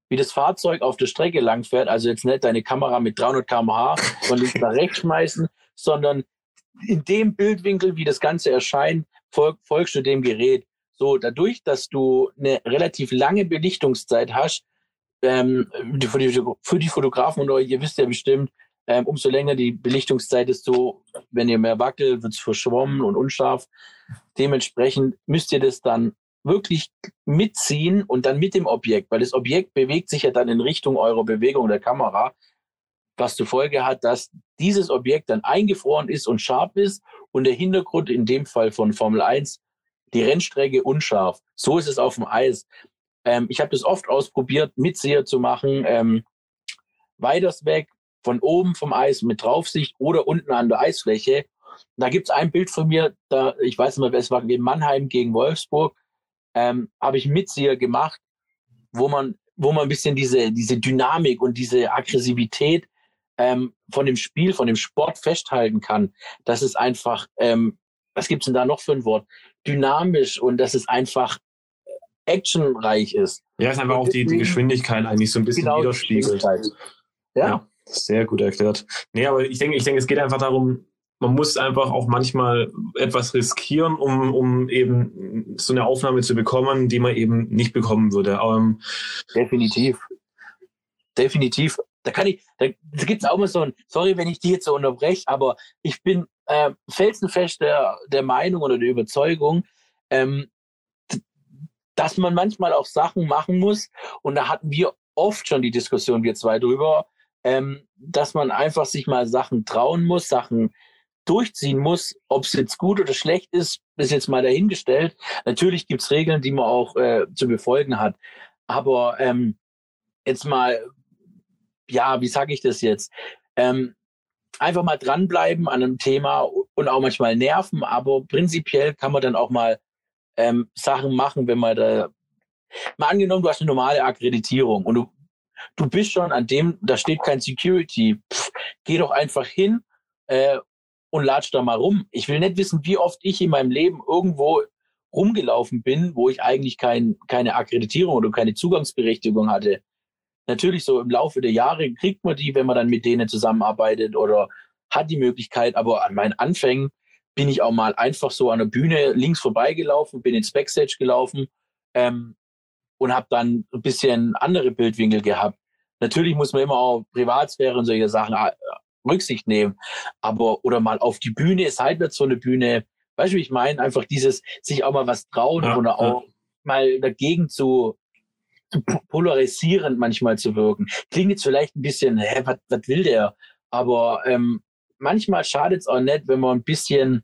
wie das Fahrzeug auf der Strecke langfährt. Also jetzt nicht deine Kamera mit 300 km/h [LAUGHS] von links nach rechts schmeißen, sondern in dem Bildwinkel, wie das Ganze erscheint, folg, folgst du dem Gerät. So, dadurch, dass du eine relativ lange Belichtungszeit hast, ähm, für, die, für die Fotografen und euch, ihr wisst ja bestimmt, ähm, umso länger die Belichtungszeit ist, so, wenn ihr mehr wackelt, wird es verschwommen und unscharf. Dementsprechend müsst ihr das dann wirklich mitziehen und dann mit dem Objekt, weil das Objekt bewegt sich ja dann in Richtung eurer Bewegung der Kamera, was zur Folge hat, dass dieses Objekt dann eingefroren ist und scharf ist und der Hintergrund in dem Fall von Formel 1 die Rennstrecke unscharf. So ist es auf dem Eis. Ähm, ich habe das oft ausprobiert, Mitseher zu machen, ähm, weiters weg, von oben vom Eis mit Draufsicht oder unten an der Eisfläche. Da gibt's ein Bild von mir, da, ich weiß nicht mehr, es war gegen Mannheim gegen Wolfsburg, ähm, habe ich Mitzieher gemacht, wo man, wo man ein bisschen diese, diese Dynamik und diese Aggressivität ähm, von dem Spiel, von dem Sport festhalten kann. Das ist einfach, ähm, was gibt's denn da noch für ein Wort? Dynamisch und dass es einfach actionreich ist. Ja, es ist einfach auch die, die Geschwindigkeit eigentlich so ein bisschen genau widerspiegelt. Ja. ja. Sehr gut erklärt. Nee, aber ich denke, ich denke, es geht einfach darum, man muss einfach auch manchmal etwas riskieren, um, um eben so eine Aufnahme zu bekommen, die man eben nicht bekommen würde. Ähm, Definitiv. Definitiv. Da kann ich, da, da gibt es auch mal so ein, sorry, wenn ich die jetzt so unterbreche, aber ich bin äh, felsenfest der, der Meinung oder der Überzeugung, ähm, dass man manchmal auch Sachen machen muss. Und da hatten wir oft schon die Diskussion, wir zwei drüber, ähm, dass man einfach sich mal Sachen trauen muss, Sachen durchziehen muss. Ob es jetzt gut oder schlecht ist, ist jetzt mal dahingestellt. Natürlich gibt's Regeln, die man auch äh, zu befolgen hat. Aber ähm, jetzt mal, ja, wie sage ich das jetzt? Ähm, einfach mal dranbleiben an einem Thema und auch manchmal nerven, aber prinzipiell kann man dann auch mal ähm, Sachen machen, wenn man da mal angenommen, du hast eine normale Akkreditierung und du du bist schon an dem, da steht kein Security. Pff, geh doch einfach hin äh, und latsch da mal rum. Ich will nicht wissen, wie oft ich in meinem Leben irgendwo rumgelaufen bin, wo ich eigentlich kein, keine Akkreditierung oder keine Zugangsberechtigung hatte. Natürlich so im Laufe der Jahre kriegt man die, wenn man dann mit denen zusammenarbeitet oder hat die Möglichkeit, aber an meinen Anfängen bin ich auch mal einfach so an der Bühne links vorbeigelaufen, bin ins Backstage gelaufen ähm, und habe dann ein bisschen andere Bildwinkel gehabt. Natürlich muss man immer auch Privatsphäre und solche Sachen äh, Rücksicht nehmen, aber oder mal auf die Bühne, seitwärts so eine Bühne, weißt du, wie ich meine, einfach dieses sich auch mal was trauen ja, oder auch ja. mal dagegen zu, zu polarisierend manchmal zu wirken. Klingt jetzt vielleicht ein bisschen, hä, was will der? Aber ähm, manchmal schadet es auch nicht, wenn man ein bisschen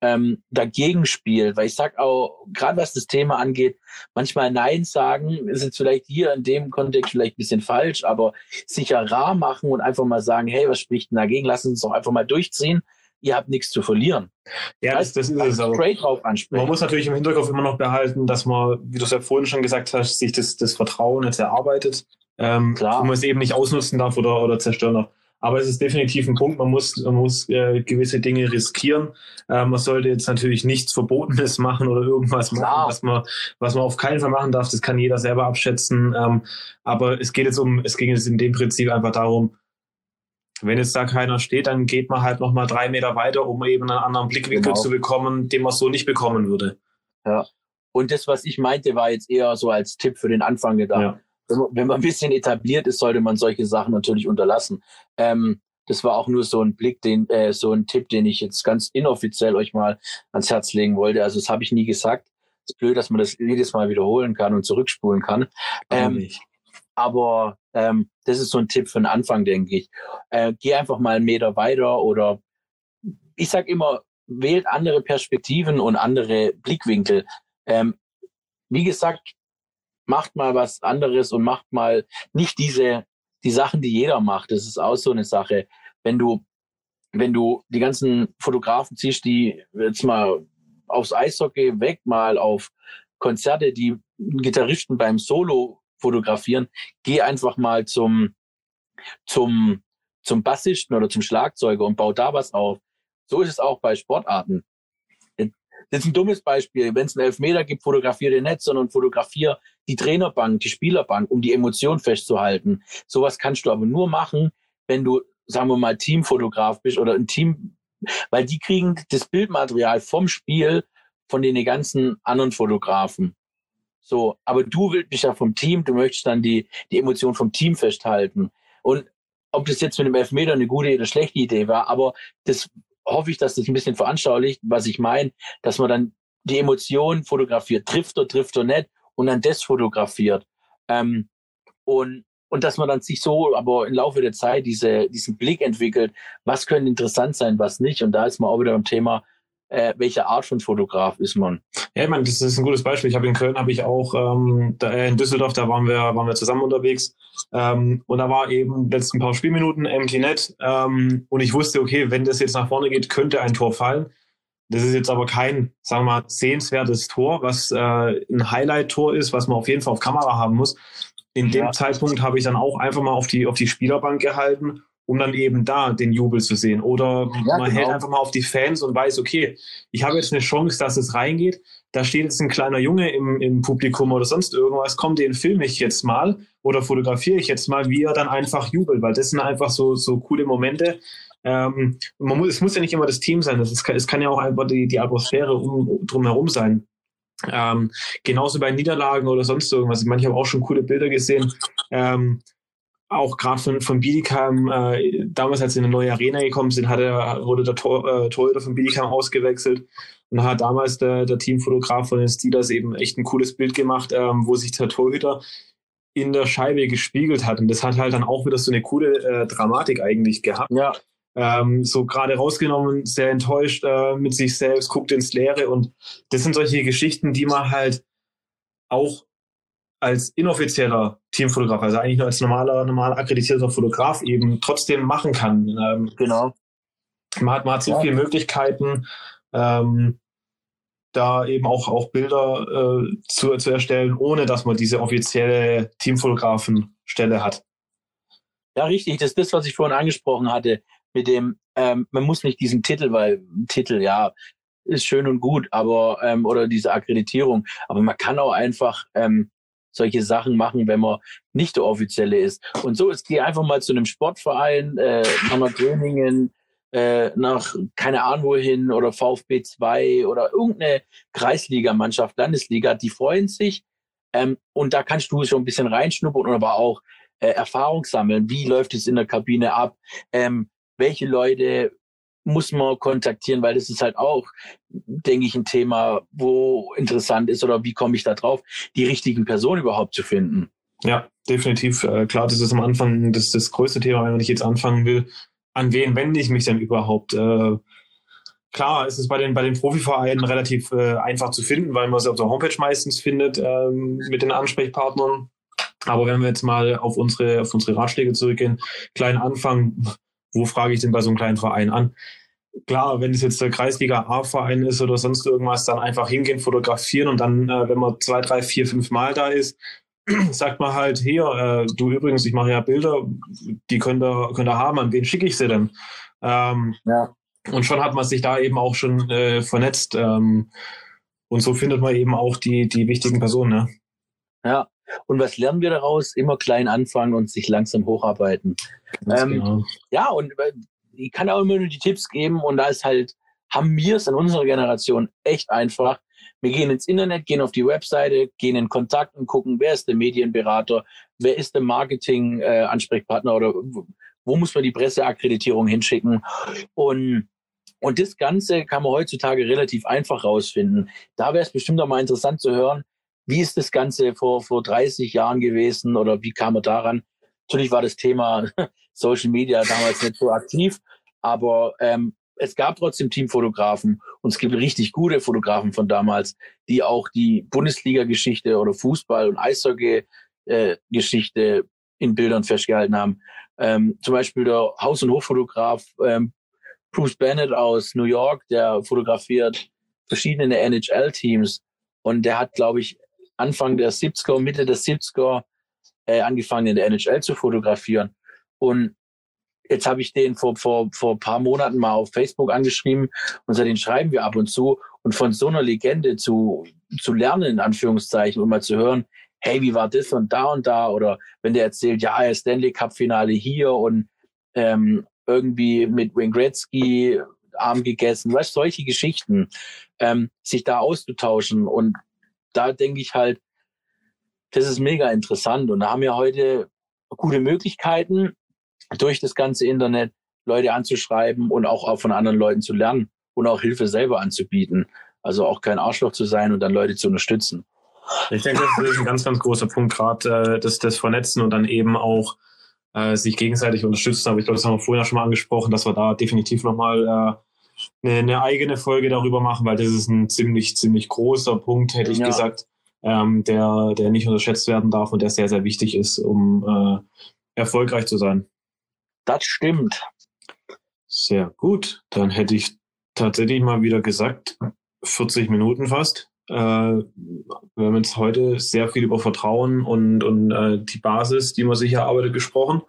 ähm, dagegen spielt. Weil ich sag auch, gerade was das Thema angeht, manchmal Nein sagen ist jetzt vielleicht hier in dem Kontext vielleicht ein bisschen falsch, aber sicher rar machen und einfach mal sagen, hey, was spricht denn dagegen? Lass uns doch einfach mal durchziehen. Ihr habt nichts zu verlieren. Ja, das, das ist es auch. drauf ansprechen. Man muss natürlich im Hinterkopf immer noch behalten, dass man, wie du es ja vorhin schon gesagt hast, sich das, das Vertrauen jetzt erarbeitet. Ähm, Klar. Und man es eben nicht ausnutzen darf oder, oder zerstören darf. Aber es ist definitiv ein Punkt, man muss, man muss äh, gewisse Dinge riskieren. Äh, man sollte jetzt natürlich nichts Verbotenes machen oder irgendwas machen, was man, was man auf keinen Fall machen darf. Das kann jeder selber abschätzen. Ähm, aber es geht jetzt um, es ging jetzt in dem Prinzip einfach darum, wenn jetzt da keiner steht, dann geht man halt nochmal drei Meter weiter, um eben einen anderen Blickwinkel genau. zu bekommen, den man so nicht bekommen würde. Ja. Und das, was ich meinte, war jetzt eher so als Tipp für den Anfang gedacht. Ja wenn man ein bisschen etabliert ist, sollte man solche Sachen natürlich unterlassen. Ähm, das war auch nur so ein Blick, den, äh, so ein Tipp, den ich jetzt ganz inoffiziell euch mal ans Herz legen wollte. Also das habe ich nie gesagt. Es ist blöd, dass man das jedes Mal wiederholen kann und zurückspulen kann. Ähm, aber ähm, das ist so ein Tipp für den Anfang, denke ich. Äh, geh einfach mal einen Meter weiter oder ich sag immer, wählt andere Perspektiven und andere Blickwinkel. Ähm, wie gesagt, macht mal was anderes und macht mal nicht diese, die Sachen, die jeder macht. Das ist auch so eine Sache. Wenn du, wenn du die ganzen Fotografen ziehst, die jetzt mal aufs Eishockey weg, mal auf Konzerte, die Gitarristen beim Solo fotografieren, geh einfach mal zum, zum, zum Bassisten oder zum Schlagzeuger und bau da was auf. So ist es auch bei Sportarten. Das ist ein dummes Beispiel. Wenn es einen Elfmeter gibt, fotografiere den nicht, sondern fotografiere die Trainerbank, die Spielerbank, um die Emotion festzuhalten. Sowas kannst du aber nur machen, wenn du, sagen wir mal, Teamfotograf bist oder ein Team, weil die kriegen das Bildmaterial vom Spiel von den ganzen anderen Fotografen. So, aber du willst ja vom Team, du möchtest dann die, die Emotion vom Team festhalten. Und ob das jetzt mit dem Elfmeter eine gute oder schlechte Idee war, aber das hoffe ich, dass das ein bisschen veranschaulicht, was ich meine, dass man dann die Emotionen fotografiert, trifft oder trifft oder nicht und dann das fotografiert. Ähm, und, und dass man dann sich so aber im Laufe der Zeit diese, diesen Blick entwickelt, was könnte interessant sein, was nicht. Und da ist man auch wieder beim Thema, äh, welche Art von Fotograf ist man? Ja, ich meine, das ist ein gutes Beispiel. Ich habe in Köln, habe ich auch ähm, da, äh, in Düsseldorf, da waren wir, waren wir zusammen unterwegs ähm, und da war eben letzten paar Spielminuten Empty Net ähm, und ich wusste, okay, wenn das jetzt nach vorne geht, könnte ein Tor fallen. Das ist jetzt aber kein, sagen wir mal, sehenswertes Tor, was äh, ein Highlight-Tor ist, was man auf jeden Fall auf Kamera haben muss. In dem Zeitpunkt habe ich dann auch einfach mal auf die, auf die Spielerbank gehalten um dann eben da den Jubel zu sehen. Oder ja, man genau. hält einfach mal auf die Fans und weiß, okay, ich habe jetzt eine Chance, dass es reingeht. Da steht jetzt ein kleiner Junge im, im Publikum oder sonst irgendwas. Komm, den filme ich jetzt mal oder fotografiere ich jetzt mal, wie er dann einfach jubelt, weil das sind einfach so, so coole Momente. Ähm, man muss, es muss ja nicht immer das Team sein, das ist, es kann ja auch einfach die, die Atmosphäre um, drumherum sein. Ähm, genauso bei Niederlagen oder sonst irgendwas. Ich meine, ich habe auch schon coole Bilder gesehen. Ähm, auch gerade von, von Bietigheim, äh, damals als sie in eine neue Arena gekommen sind, hat er, wurde der Tor, äh, Torhüter von Bietigheim ausgewechselt und hat damals der, der Teamfotograf von den Steelers eben echt ein cooles Bild gemacht, ähm, wo sich der Torhüter in der Scheibe gespiegelt hat. Und das hat halt dann auch wieder so eine coole äh, Dramatik eigentlich gehabt. Ja. Ähm, so gerade rausgenommen, sehr enttäuscht äh, mit sich selbst, guckt ins Leere. Und das sind solche Geschichten, die man halt auch als inoffizieller Teamfotograf, also eigentlich nur als normaler, normal akkreditierter Fotograf eben trotzdem machen kann. Ähm, genau. Man hat, man hat so ja. viele Möglichkeiten, ähm, da eben auch, auch Bilder äh, zu, zu erstellen, ohne dass man diese offizielle Teamfotografenstelle hat. Ja, richtig. Das ist das, was ich vorhin angesprochen hatte, mit dem, ähm, man muss nicht diesen Titel, weil Titel, ja, ist schön und gut, aber, ähm, oder diese Akkreditierung, aber man kann auch einfach ähm, solche Sachen machen, wenn man nicht der Offizielle ist. Und so ist, geh einfach mal zu einem Sportverein, äh, nach Gröningen, äh, nach keine Ahnung wohin oder VfB 2 oder irgendeine Kreisligamannschaft, Landesliga, die freuen sich. Ähm, und da kannst du schon ein bisschen reinschnuppern und aber auch äh, Erfahrung sammeln. Wie läuft es in der Kabine ab? Ähm, welche Leute muss man kontaktieren, weil das ist halt auch, denke ich, ein Thema, wo interessant ist oder wie komme ich da drauf, die richtigen Personen überhaupt zu finden. Ja, definitiv. Äh, klar, das ist am Anfang das, das größte Thema, wenn ich jetzt anfangen will. An wen wende ich mich denn überhaupt? Äh, klar, es ist bei den, bei den Profivereinen relativ äh, einfach zu finden, weil man sie auf der Homepage meistens findet ähm, mit den Ansprechpartnern. Aber wenn wir jetzt mal auf unsere, auf unsere Ratschläge zurückgehen, kleinen Anfang, wo frage ich denn bei so einem kleinen Verein an? Klar, wenn es jetzt der Kreisliga A-Verein ist oder sonst irgendwas, dann einfach hingehen, fotografieren und dann, äh, wenn man zwei, drei, vier, fünf Mal da ist, [CLEARS THROAT] sagt man halt, hier, äh, du übrigens, ich mache ja Bilder, die könnt ihr, könnt ihr haben, an wen schicke ich sie denn? Ähm, ja. Und schon hat man sich da eben auch schon äh, vernetzt. Ähm, und so findet man eben auch die, die wichtigen Personen. Ne? Ja, und was lernen wir daraus? Immer klein anfangen und sich langsam hocharbeiten. Ähm, genau. Ja, und äh, ich kann auch immer nur die Tipps geben und da ist halt, haben wir es in unserer Generation echt einfach. Wir gehen ins Internet, gehen auf die Webseite, gehen in Kontakt und gucken, wer ist der Medienberater, wer ist der Marketing-Ansprechpartner äh, oder wo muss man die Presseakkreditierung hinschicken. Und, und das Ganze kann man heutzutage relativ einfach rausfinden. Da wäre es bestimmt auch mal interessant zu hören, wie ist das Ganze vor, vor 30 Jahren gewesen oder wie kam er daran? Natürlich war das Thema [LAUGHS] Social Media damals nicht so aktiv, aber ähm, es gab trotzdem Teamfotografen und es gibt richtig gute Fotografen von damals, die auch die Bundesliga-Geschichte oder Fußball- und Eishockey-Geschichte äh, in Bildern festgehalten haben. Ähm, zum Beispiel der Haus- und Hochfotograf ähm, Bruce Bennett aus New York, der fotografiert verschiedene NHL-Teams und der hat, glaube ich, Anfang der 70er, Mitte der 70er äh, angefangen in der NHL zu fotografieren. Und Jetzt habe ich den vor, vor, vor paar Monaten mal auf Facebook angeschrieben und seitdem schreiben wir ab und zu. Und von so einer Legende zu, zu lernen, in Anführungszeichen, und mal zu hören, hey, wie war das und da und da? Oder wenn der erzählt, ja, er Stanley Cup Finale hier und ähm, irgendwie mit Wayne Gretzky Arm gegessen, weißt solche Geschichten, ähm, sich da auszutauschen. Und da denke ich halt, das ist mega interessant. Und da haben wir heute gute Möglichkeiten, durch das ganze Internet Leute anzuschreiben und auch, von anderen Leuten zu lernen und auch Hilfe selber anzubieten. Also auch kein Arschloch zu sein und dann Leute zu unterstützen. Ich denke, das ist ein ganz, ganz großer Punkt, gerade äh, das, das Vernetzen und dann eben auch äh, sich gegenseitig unterstützen. Aber ich glaube, das haben wir vorhin schon mal angesprochen, dass wir da definitiv nochmal äh, eine, eine eigene Folge darüber machen, weil das ist ein ziemlich, ziemlich großer Punkt, hätte ich ja. gesagt, ähm, der, der nicht unterschätzt werden darf und der sehr, sehr wichtig ist, um äh, erfolgreich zu sein. Das stimmt. Sehr gut. Dann hätte ich tatsächlich mal wieder gesagt, 40 Minuten fast. Äh, wir haben jetzt heute sehr viel über Vertrauen und, und äh, die Basis, die man sich erarbeitet, gesprochen.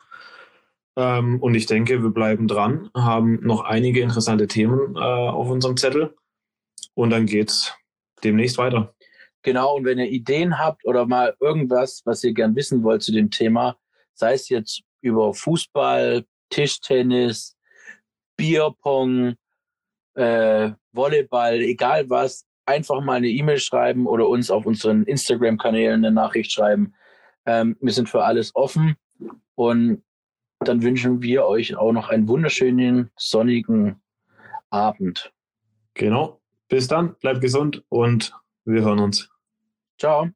Ähm, und ich denke, wir bleiben dran, haben noch einige interessante Themen äh, auf unserem Zettel. Und dann geht's demnächst weiter. Genau, und wenn ihr Ideen habt oder mal irgendwas, was ihr gern wissen wollt zu dem Thema, sei es jetzt über Fußball, Tischtennis, Bierpong, äh, Volleyball, egal was, einfach mal eine E-Mail schreiben oder uns auf unseren Instagram-Kanälen eine Nachricht schreiben. Ähm, wir sind für alles offen und dann wünschen wir euch auch noch einen wunderschönen sonnigen Abend. Genau. Bis dann, bleibt gesund und wir hören uns. Ciao.